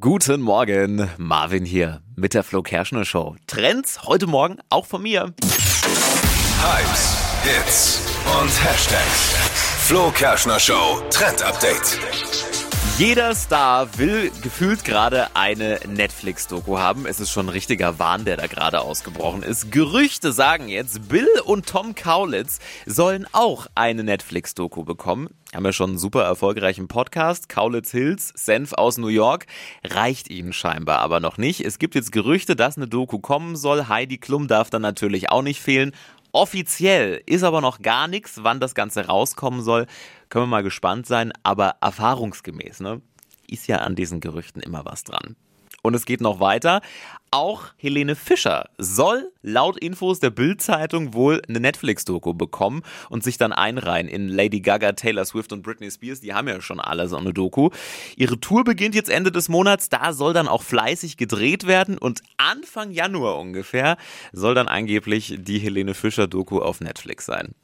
Guten Morgen, Marvin hier mit der Flo Kerschner Show. Trends heute Morgen auch von mir. Hypes, Hits und Hashtags. Flo Kerschner Show Trend Update. Jeder Star will gefühlt gerade eine Netflix-Doku haben. Es ist schon ein richtiger Wahn, der da gerade ausgebrochen ist. Gerüchte sagen jetzt, Bill und Tom Kaulitz sollen auch eine Netflix-Doku bekommen. Haben ja schon einen super erfolgreichen Podcast. Kaulitz Hills, Senf aus New York. Reicht ihnen scheinbar aber noch nicht. Es gibt jetzt Gerüchte, dass eine Doku kommen soll. Heidi Klum darf dann natürlich auch nicht fehlen. Offiziell ist aber noch gar nichts, wann das Ganze rauskommen soll. Können wir mal gespannt sein, aber erfahrungsgemäß, ne, ist ja an diesen Gerüchten immer was dran. Und es geht noch weiter. Auch Helene Fischer soll laut Infos der Bild-Zeitung wohl eine Netflix-Doku bekommen und sich dann einreihen in Lady Gaga, Taylor Swift und Britney Spears. Die haben ja schon alle so eine Doku. Ihre Tour beginnt jetzt Ende des Monats. Da soll dann auch fleißig gedreht werden und Anfang Januar ungefähr soll dann angeblich die Helene Fischer-Doku auf Netflix sein.